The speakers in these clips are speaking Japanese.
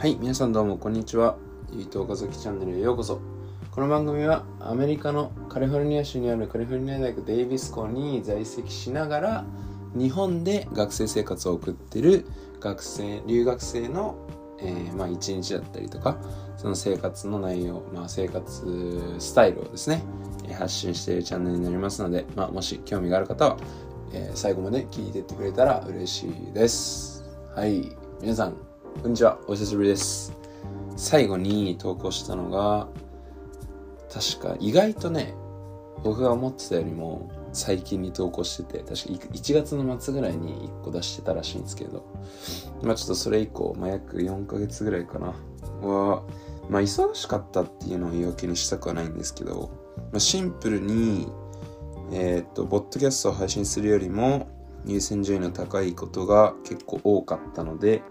はい、皆さんどうもこんにちは。ゆいと岡崎チャンネルへようこそ。この番組はアメリカのカリフォルニア州にあるカリフォルニア大学デイビス校に在籍しながら日本で学生生活を送ってる学生、留学生の、えー、まあ一日だったりとか、その生活の内容、まあ生活スタイルをですね、発信しているチャンネルになりますので、まあもし興味がある方は、えー、最後まで聞いてってくれたら嬉しいです。はい、皆さん、こんにちは、お久しぶりです。最後に投稿したのが、確か意外とね、僕が思ってたよりも最近に投稿してて、確か1月の末ぐらいに1個出してたらしいんですけど、まあちょっとそれ以降、まあ約4ヶ月ぐらいかな、は、まあ忙しかったっていうのを言い訳にしたくはないんですけど、まあ、シンプルに、えっ、と、ボッドキャストを配信するよりも優先順位の高いことが結構多かったので、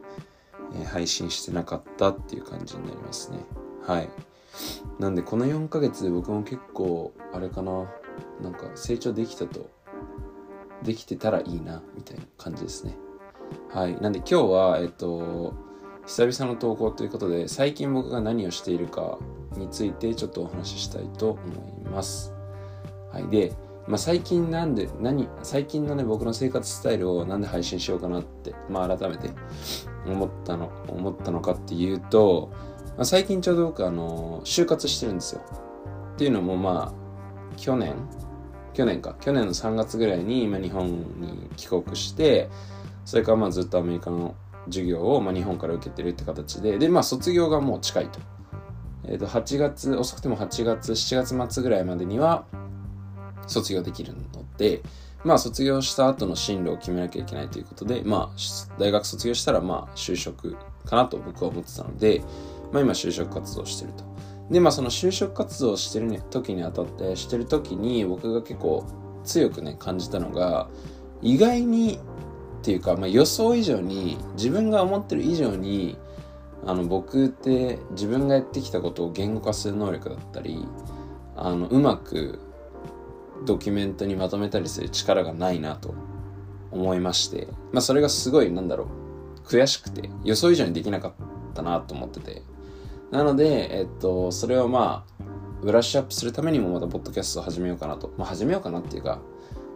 え、配信してなかったっていう感じになりますね。はい。なんでこの4ヶ月で僕も結構あれかな、なんか成長できたと、できてたらいいな、みたいな感じですね。はい。なんで今日は、えっと、久々の投稿ということで、最近僕が何をしているかについてちょっとお話ししたいと思います。はい。で、まあ、最近なんで、何、最近のね、僕の生活スタイルをなんで配信しようかなって、まあ、改めて思ったの、思ったのかっていうと、まあ、最近ちょうど僕、あの、就活してるんですよ。っていうのも、まあ、去年、去年か、去年の3月ぐらいに今日本に帰国して、それからまあずっとアメリカの授業をまあ日本から受けてるって形で、で、まあ卒業がもう近いと。え、ー、と、8月、遅くても8月、7月末ぐらいまでには、卒業できるので、まあ卒業した後の進路を決めなきゃいけないということで、まあ大学卒業したらまあ就職かなと僕は思ってたので、まあ今就職活動してると。で、まあその就職活動してる時にあたって、してる時に僕が結構強くね感じたのが、意外にっていうか、まあ、予想以上に自分が思ってる以上にあの僕って自分がやってきたことを言語化する能力だったりあのうまくドキュメントにまとめたりする力がないなと思いまして、まあそれがすごいなんだろう、悔しくて予想以上にできなかったなと思ってて。なので、えっと、それをまあ、ブラッシュアップするためにもまたポッドキャストを始めようかなと。まあ始めようかなっていうか、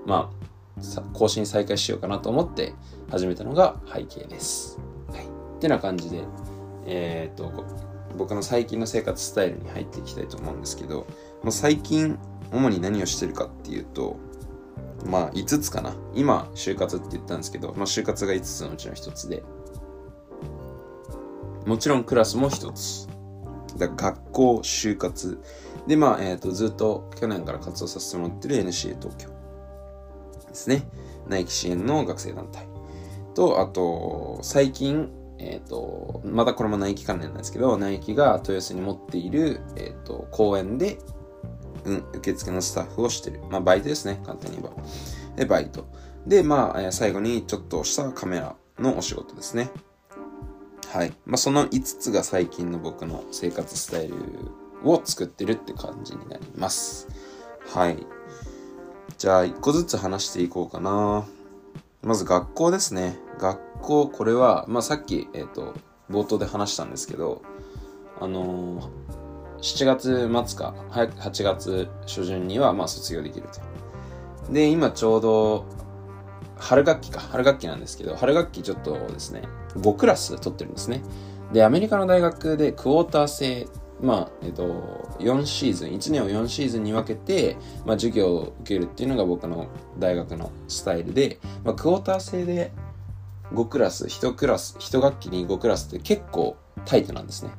まあ、更新再開しようかなと思って始めたのが背景です。はい。ってな感じで、えー、っと、僕の最近の生活スタイルに入っていきたいと思うんですけど、もう最近主に何をしてるかっていうと、まあ5つかな。今、就活って言ったんですけど、まあ就活が5つのうちの1つで、もちろんクラスも1つ。だ学校、就活。で、まあ、えっ、ー、と、ずっと去年から活動させてもらってる NCA 東京ですね。ナイキ支援の学生団体。と、あと、最近、えっ、ー、と、またこれもナイキ関連なんですけど、ナイキが豊洲に持っている、えっ、ー、と、公園でうん、受付のスタッフをしてる。まあ、バイトですね、簡単に言えば。で、バイト。で、まあ、最後にちょっとしたカメラのお仕事ですね。はい。まあ、その5つが最近の僕の生活スタイルを作ってるって感じになります。はい。じゃあ、1個ずつ話していこうかな。まず学校ですね。学校、これは、まあ、さっき、えっ、ー、と、冒頭で話したんですけど、あのー7月末か、8月初旬にはまあ卒業できると。で、今ちょうど、春学期か、春学期なんですけど、春学期ちょっとですね、5クラス取ってるんですね。で、アメリカの大学でクォーター制、まあ、えっと、4シーズン、1年を4シーズンに分けて、まあ、授業を受けるっていうのが僕の大学のスタイルで、まあ、クォーター制で5クラス、1クラス、1学期に5クラスって結構タイトなんですね。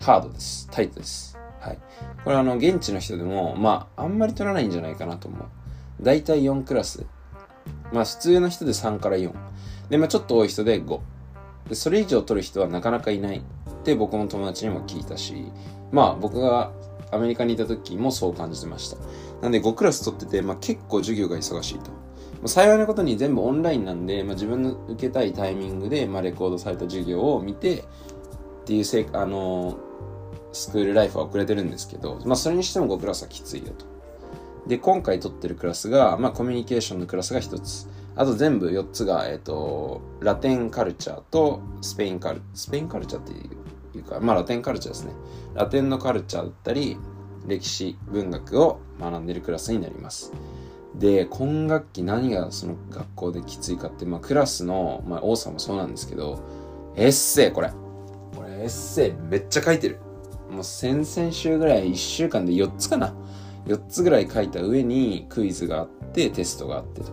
ハードです。タイトです。はい。これあの、現地の人でも、まあ、あんまり取らないんじゃないかなと思う。だいたい4クラス。まあ、普通の人で3から4。で、まあ、ちょっと多い人で5。で、それ以上取る人はなかなかいないって僕の友達にも聞いたし、まあ、僕がアメリカにいた時もそう感じてました。なんで5クラス取ってて、まあ、結構授業が忙しいと。幸いなことに全部オンラインなんで、まあ、自分の受けたいタイミングで、まあ、レコードされた授業を見てっていうせいあのースクールライフは遅れてるんですけど、まあそれにしても5クラスはきついよと。で、今回取ってるクラスが、まあコミュニケーションのクラスが1つ。あと全部4つが、えっ、ー、と、ラテンカルチャーとスペインカル、スペインカルチャーっていういうか、まあラテンカルチャーですね。ラテンのカルチャーだったり、歴史、文学を学んでるクラスになります。で、今学期何がその学校できついかって、まあクラスの、まあ多さもそうなんですけど、エッセイこれ。これエッセイめっちゃ書いてる。もう先々週ぐらい1週間で4つかな。4つぐらい書いた上にクイズがあってテストがあってと。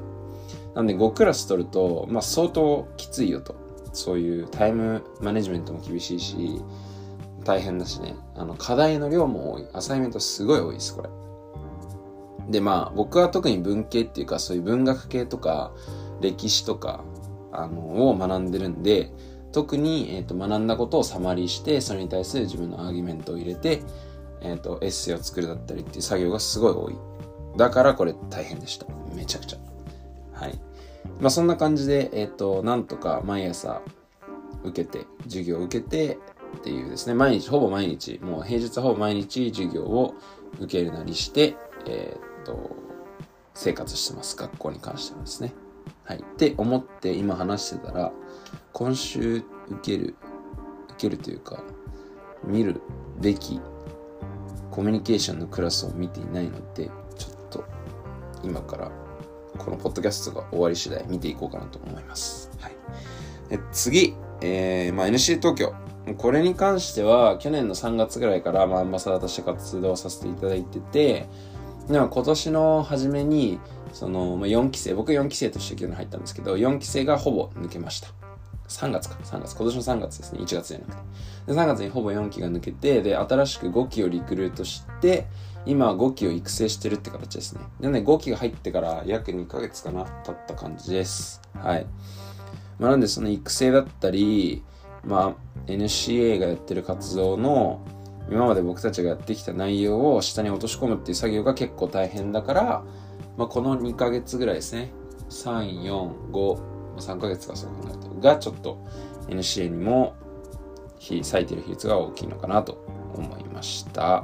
なんで5クラス取ると、まあ相当きついよと。そういうタイムマネジメントも厳しいし、大変だしね。あの、課題の量も多い。アサイメントすごい多いです、これ。で、まあ、僕は特に文系っていうか、そういう文学系とか、歴史とか、あの、を学んでるんで、特に、えーと、学んだことをサマリーして、それに対する自分のアーギュメントを入れて、え、ー、と、エッセイを作るだったりっていう作業がすごい多い。だからこれ大変でした。めちゃくちゃ。はい。まあそんな感じで、えっ、ー、と、なんとか毎朝受けて、授業を受けてっていうですね、毎日、ほぼ毎日、もう平日ほぼ毎日授業を受けるなりして、えっ、ー、と、生活してます。学校に関してはですね。はい。って思って今話してたら、今週受ける、受けるというか、見るべきコミュニケーションのクラスを見ていないので、ちょっと今からこのポッドキャストが終わり次第見ていこうかなと思います。はい。え次、えー、まあ、NC 東京。これに関しては、去年の3月ぐらいから、まあ、アンバサダーとして活動させていただいてて、でも今年の初めに、その、まあ、4期生、僕4期生として去年入ったんですけど、4期生がほぼ抜けました。3月か、3月、今年の3月ですね、1月じゃなくて。で、3月にほぼ4期が抜けて、で、新しく5期をリクルートして、今は5期を育成してるって形ですね。でね、5期が入ってから約2ヶ月かな、経った感じです。はい。まあ、なんでその育成だったり、まあ、NCA がやってる活動の、今まで僕たちがやってきた内容を下に落とし込むっていう作業が結構大変だから、まあ、この2ヶ月ぐらいですね。3、4、5、3ヶ月かそう考えると、がちょっと NCA にも割いてる比率が大きいのかなと思いました。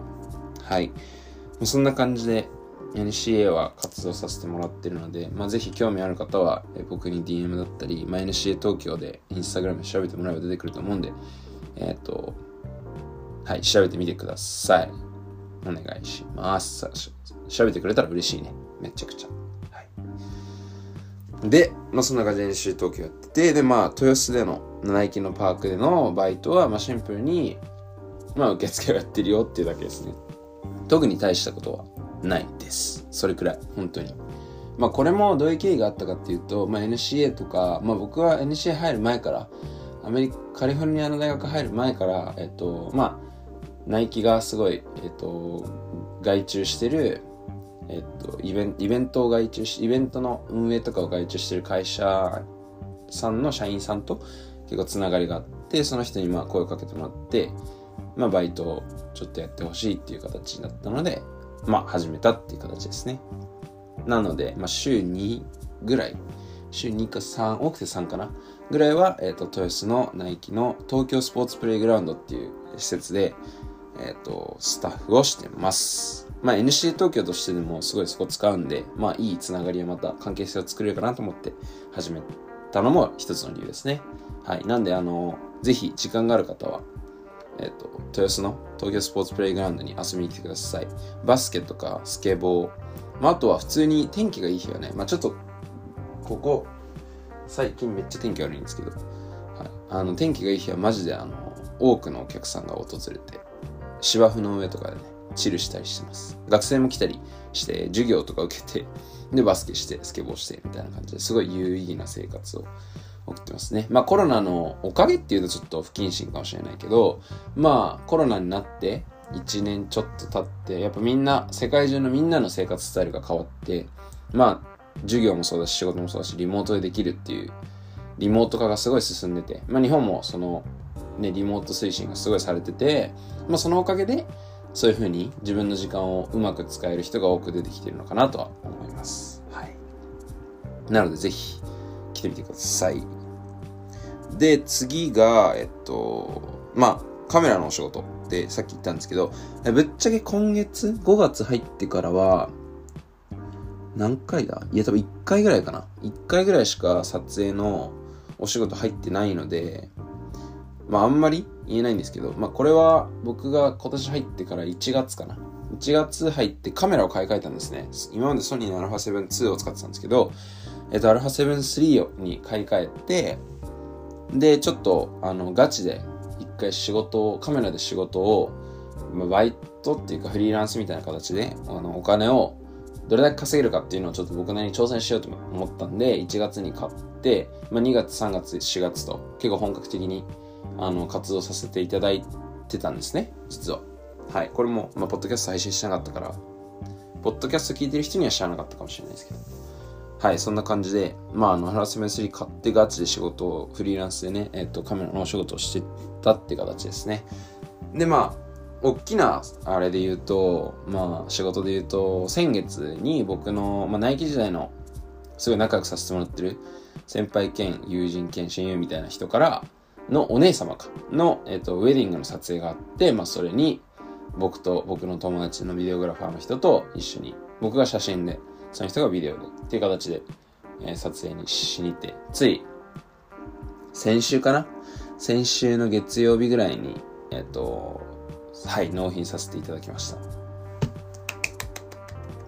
はい。そんな感じで NCA は活動させてもらってるので、まあ、ぜひ興味ある方は僕に DM だったり、まあ、NCA 東京でインスタグラムで調べてもらえば出てくると思うんで、えっ、ー、と、はい、調べてみてください。お願いします。調べてくれたら嬉しいね。めちゃくちゃ。で、まあそんな感じで練習東京やってて、で、まあ豊洲での、ナイキのパークでのバイトは、まあシンプルに、まあ受付をやってるよっていうだけですね。特に大したことはないです。それくらい、本当に。まあこれもどういう経緯があったかっていうと、まあ NCA とか、まあ僕は NCA 入る前から、アメリカ、カリフォルニアの大学入る前から、えっと、まあ、ナイキがすごい、えっと、外注してる、えっと、イベンイベントを外注し、イベントの運営とかを外注してる会社さんの社員さんと結構つながりがあって、その人にまあ声をかけてもらって、まあバイトをちょっとやってほしいっていう形になったので、まあ始めたっていう形ですね。なので、まあ週2ぐらい、週2か3、多くて3かなぐらいは、えっ、と、豊洲のナイキの東京スポーツプレイグラウンドっていう施設で、えっ、ー、と、スタッフをしてます。まあ NC 東京としてでもすごいそこ使うんで、まあいいつながりをまた関係性を作れるかなと思って始めたのも一つの理由ですね。はい。なんであの、ぜひ時間がある方は、えっ、と、豊洲の東京スポーツプレイグラウンドに遊びに来てください。バスケとかスケボー、まああとは普通に天気がいい日はね、まあちょっと、ここ、最近めっちゃ天気悪いんですけど、はい、あの天気がいい日はマジであの多くのお客さんが訪れて芝生の上とかでねチルしたりしてます。学生も来たりして、授業とか受けて、で、バスケして、スケボーして、みたいな感じですごい有意義な生活を送ってますね。まあコロナのおかげっていうとちょっと不謹慎かもしれないけど、まあコロナになって1年ちょっと経って、やっぱみんな、世界中のみんなの生活スタイルが変わって、まあ授業もそうだし仕事もそうだしリモートでできるっていうリモート化がすごい進んでて、まあ日本もそのね、リモート推進がすごいされてて、まあそのおかげで、そういうふうに自分の時間をうまく使える人が多く出てきているのかなとは思います。はい。なのでぜひ来てみてください。で、次が、えっと、まあ、カメラのお仕事ってさっき言ったんですけど、ぶっちゃけ今月、5月入ってからは、何回だ？いや、多分1回ぐらいかな。1回ぐらいしか撮影のお仕事入ってないので、まああんまり言えないんですけど、まあこれは僕が今年入ってから1月かな。1月入ってカメラを買い替えたんですね。今までソニーの α7-2 を使ってたんですけど、えっと、α7-3 に買い替えて、で、ちょっと、あの、ガチで、一回仕事を、カメラで仕事を、まあ、バイトっていうかフリーランスみたいな形で、あの、お金をどれだけ稼げるかっていうのをちょっと僕なりに挑戦しようと思ったんで、1月に買って、まあ、2月、3月、4月と結構本格的にあの活動させていただいてたんですね、実は。はい。これも、まあ、ポッドキャスト配信してなかったから、ポッドキャスト聞いてる人には知らなかったかもしれないですけど。はい、そんな感じで、まあ、あの、ハラスメント3買ってガチで仕事を、フリーランスでね、えっと、カメラのお仕事をしてたって形ですね。で、まあ、大きなあれで言うと、まあ仕事で言うと、先月に僕の、まあナイキ時代のすごい仲良くさせてもらってる先輩兼友人兼親友みたいな人からのお姉様かの、えっ、と、ウェディングの撮影があって、まあそれに僕と僕の友達のビデオグラファーの人と一緒に、僕が写真で、その人がビデオでっていう形で、えー、撮影にしに行って、つい先週かな？先週の月曜日ぐらいに、えっ、と、はい納品させていただきました。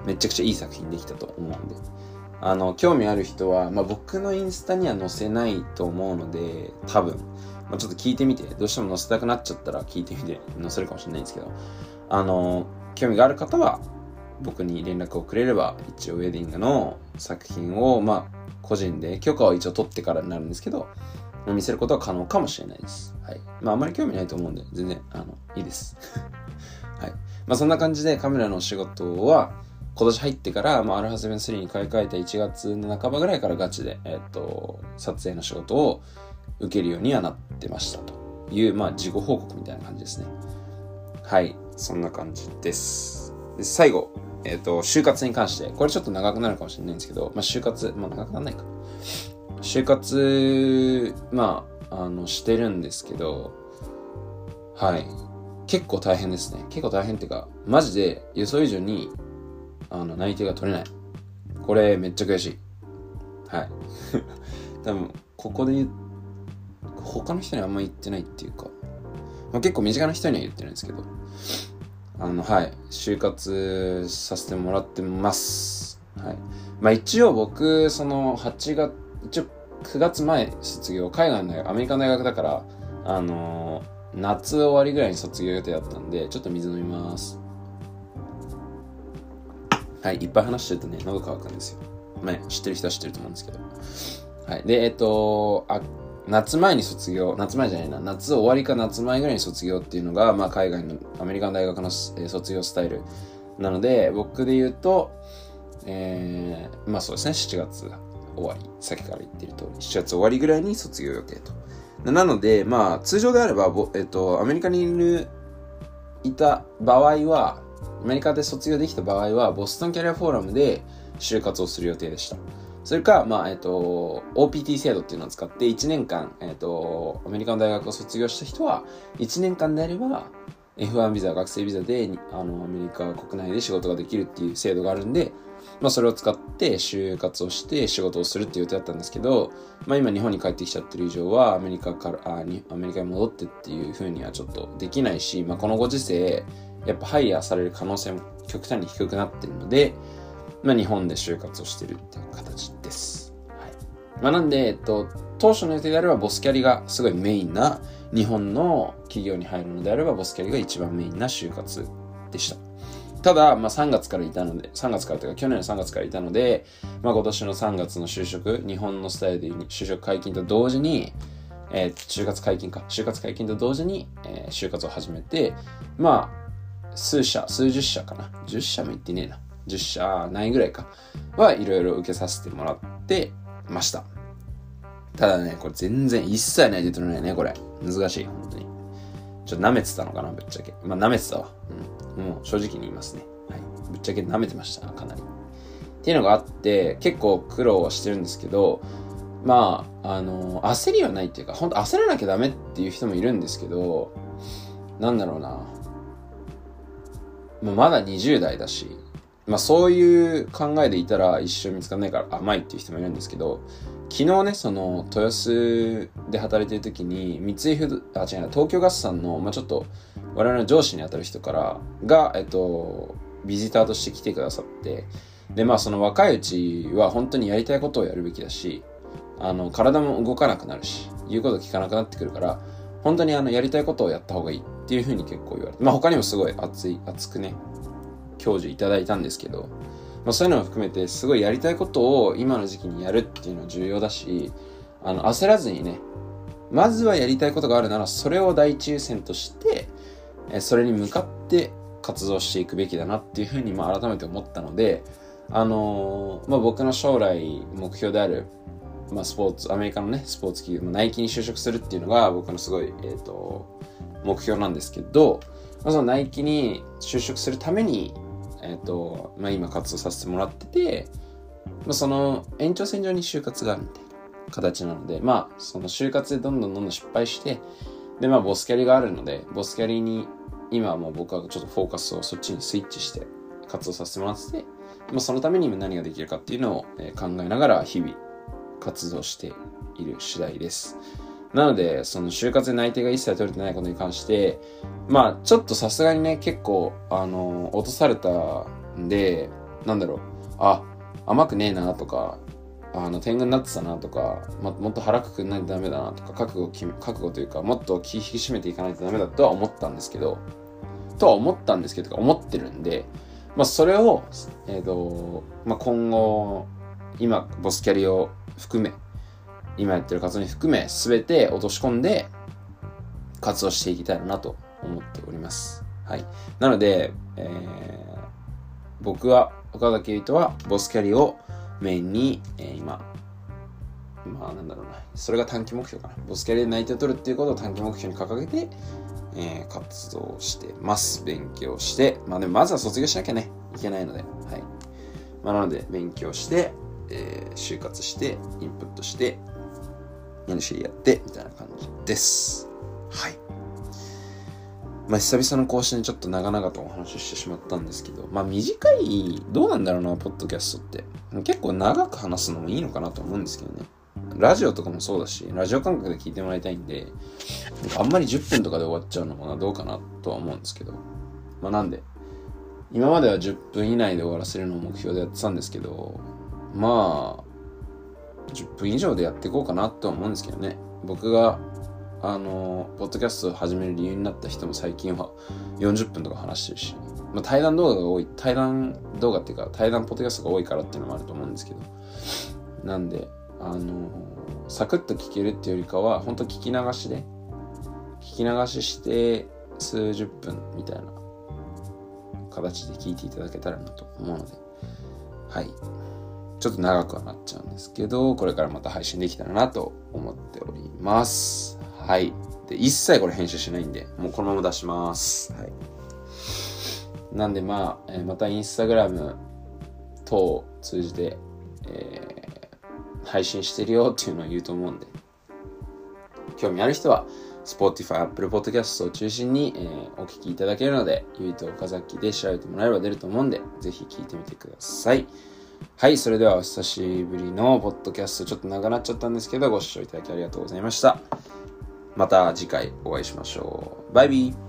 めちゃくちゃいい作品できたと思うんで。あの興味ある人は、まあ、僕のインスタには載せないと思うので多分、まあ、ちょっと聞いてみてどうしても載せたくなっちゃったら聞いてみて載せるかもしれないんですけどあの興味がある方は僕に連絡をくれれば一応ウェディングの作品をまあ個人で許可を一応取ってからになるんですけど見せることは可能かもしれないです。はい。まあ、あまり興味ないと思うんで、全然、あの、いいです。はい。まあ、そんな感じでカメラの仕事は、今年入ってから、まあ、アルハセブン3に買い替えた1月の半ばぐらいからガチで、えっ、と、撮影の仕事を受けるようにはなってましたという、まあ、自己報告みたいな感じですね。はい。そんな感じです。で最後、えっ、と、就活に関して、これちょっと長くなるかもしれないんですけど、まあ、就活、まあ、長くならないか。就活、まあ、あの、してるんですけど、はい。結構大変ですね。結構大変っていうか、マジで予想以上に、あの、内定が取れない。これ、めっちゃ悔しい。はい。多分、ここで言他の人にあんま言ってないっていうか、まあ、結構身近な人には言ってるんですけど、あの、はい。就活させてもらってます。はい。まあ一応僕、その8月、一応9月前卒業、海外の大学アメリカの大学だから、あのー、夏終わりぐらいに卒業予定だったんで、ちょっと水飲みます。はい、いっぱい話してるとね、喉乾くんですよ。まあ、知ってる人は知ってると思うんですけど。はい。で、えっと、あ、夏前に卒業、夏前じゃないな、夏終わりか夏前ぐらいに卒業っていうのが、まあ、海外のアメリカの大学の、えー、卒業スタイルなので、僕で言うと、えー、まあそうですね、7月終わり、さっきから言ってる通り、7月終わりぐらいに卒業予定と。なので、まあ、通常であれば、えっと、アメリカにいる、いた場合は、アメリカで卒業できた場合は、ボストンキャリアフォーラムで就活をする予定でした。それか、まあ、えっと、OPT 制度っていうのを使って1年間、えっと、アメリカの大学を卒業した人は、1年間であれば、F1 ビザ、学生ビザで、あの、アメリカ国内で仕事ができるっていう制度があるんで、まあ、それを使って就活をして仕事をするっていう予定だったんですけど、まあ、今日本に帰ってきちゃってる以上はアメリカからあにアメリカに戻ってっていうふうにはちょっとできないし、まあ、このご時世やっぱハイヤーされる可能性も極端に低くなってるので、まあ、日本で就活をしてるっていう形です。はいまあ、なんで、えっと、当初の予定であればボスキャリがすごいメインな日本の企業に入るのであればボスキャリが一番メインな就活でした。ただ、まあ、3月からいたので、3月からというか去年の3月からいたので、まあ、今年の3月の就職、日本のスタイルで就職解禁と同時に、えー、就活解禁か、就活解禁と同時に、えー、就活を始めて、まあ、数社、数十社かな。10社も行ってねえな。10社ないぐらいか。はいろいろ受けさせてもらってました。ただね、これ全然一切ないで取れないね、これ。難しい、本当に。ちょっと舐めてたのかな、ぶっちゃけ。まあ、舐めてたわ。うん。もう正直に言いますね。はい。ぶっちゃけ舐めてました、かなり。っていうのがあって、結構苦労はしてるんですけど、まあ、あの、焦りはないっていうか、本当焦らなきゃダメっていう人もいるんですけど、なんだろうな。まあ、まだ20代だし、まあそういう考えでいたら一生見つかんないから甘いっていう人もいるんですけど、昨日ね、その、豊洲で働いてる時に、三井不、あ、違う、東京ガスさんの、まあちょっと、我々の上司に当たる人から、が、えっと、ビジターとして来てくださって、で、まあその若いうちは本当にやりたいことをやるべきだし、あの、体も動かなくなるし、言うこと聞かなくなってくるから、本当にあの、やりたいことをやった方がいいっていうふうに結構言われて、まあ他にもすごい熱い、熱くね、教授いただいたんですけど、まあそういうのも含めて、すごいやりたいことを今の時期にやるっていうのは重要だし、あの、焦らずにね、まずはやりたいことがあるなら、それを第一優先として、それに向かって活動していくべきだなっていうふうに、まあ改めて思ったので、あのー、まあ僕の将来目標である、まあ、スポーツ、アメリカのね、スポーツ企業、ナイキに就職するっていうのが僕のすごい、えっ、ー、と、目標なんですけど、まあ、そのナイキに就職するために、えっ、ー、と、まあ、今活動させてもらってて、まあ、その延長線上に就活があるみたいな形なので、まあ、その就活でどんどんどんどん失敗して、で、まあ、ボスキャリがあるので、ボスキャリに今はもう僕はちょっとフォーカスをそっちにスイッチして活動させてもらってて、まあ、そのために今何ができるかっていうのを考えながら日々活動している次第です。なので、その就活で内定が一切取れてないことに関して、まあ、ちょっとさすがにね、結構、あの、落とされたんで、なんだろう、あ、甘くねえなとか、あの、天狗になってたなとか、ま、もっと腹くくんないとダメだなとか、覚悟覚悟というか、もっと気引き締めていかないとダメだとは思ったんですけど、とは思ったんですけど、思ってるんで、まあ、それを、えっ、ー、と、まあ、今後、今、ボスキャリを含め、今やってる活動に含め、すべて落とし込んで、活動していきたいなと思っております。はい。なので、えー、僕は、岡崎優斗は、ボスキャリをメインに、えー、今、まあなんだろうな。それが短期目標かな。ボスキャリで内定を取るっていうことを短期目標に掲げて、えー、活動してます。勉強して。まあでもまずは卒業しなきゃね、いけないので。はい。まあなので、勉強して、えー、就活して、インプットして、NC やって、みたいな感じです。はい。まあ久々の更新ちょっと長々とお話ししてしまったんですけど、まあ短い、どうなんだろうな、ポッドキャストって。結構長く話すのもいいのかなと思うんですけどね。ラジオとかもそうだし、ラジオ感覚で聞いてもらいたいんで、あんまり10分とかで終わっちゃうのもな、どうかなとは思うんですけど。まあなんで、今までは10分以内で終わらせるのを目標でやってたんですけど、まあ、10分以上でやっていこうかなとは思うんですけどね。僕が、あの、ポッドキャストを始める理由になった人も最近は40分とか話してるし、まあ対談動画が多い、対談動画っていうか、対談ポッドキャストが多いからっていうのもあると思うんですけど、なんで、あのサクッと聞けるっていうよりかは本当聞き流しで聞き流しして数十分みたいな形で聞いていただけたらなと思うので。はい。ちょっと長くはなっちゃうんですけどこれからまた配信できたらなと思っております。はい。で一切これ編集しないんでもうこのまま出します。はい。なんでまあ、えー、またインスタグラム等を通じて、えー配信してるよっていうのを言うと思うんで、興味ある人は、Spotify、Apple Podcast を中心に、えー、お聞きいただけるので、ゆいと岡崎で調べてもらえれば出ると思うんで、ぜひ聞いてみてください。はい、それではお久しぶりのポッドキャスト、ちょっと長なっちゃったんですけど、ご視聴いただきありがとうございました。また次回お会いしましょう。バイビー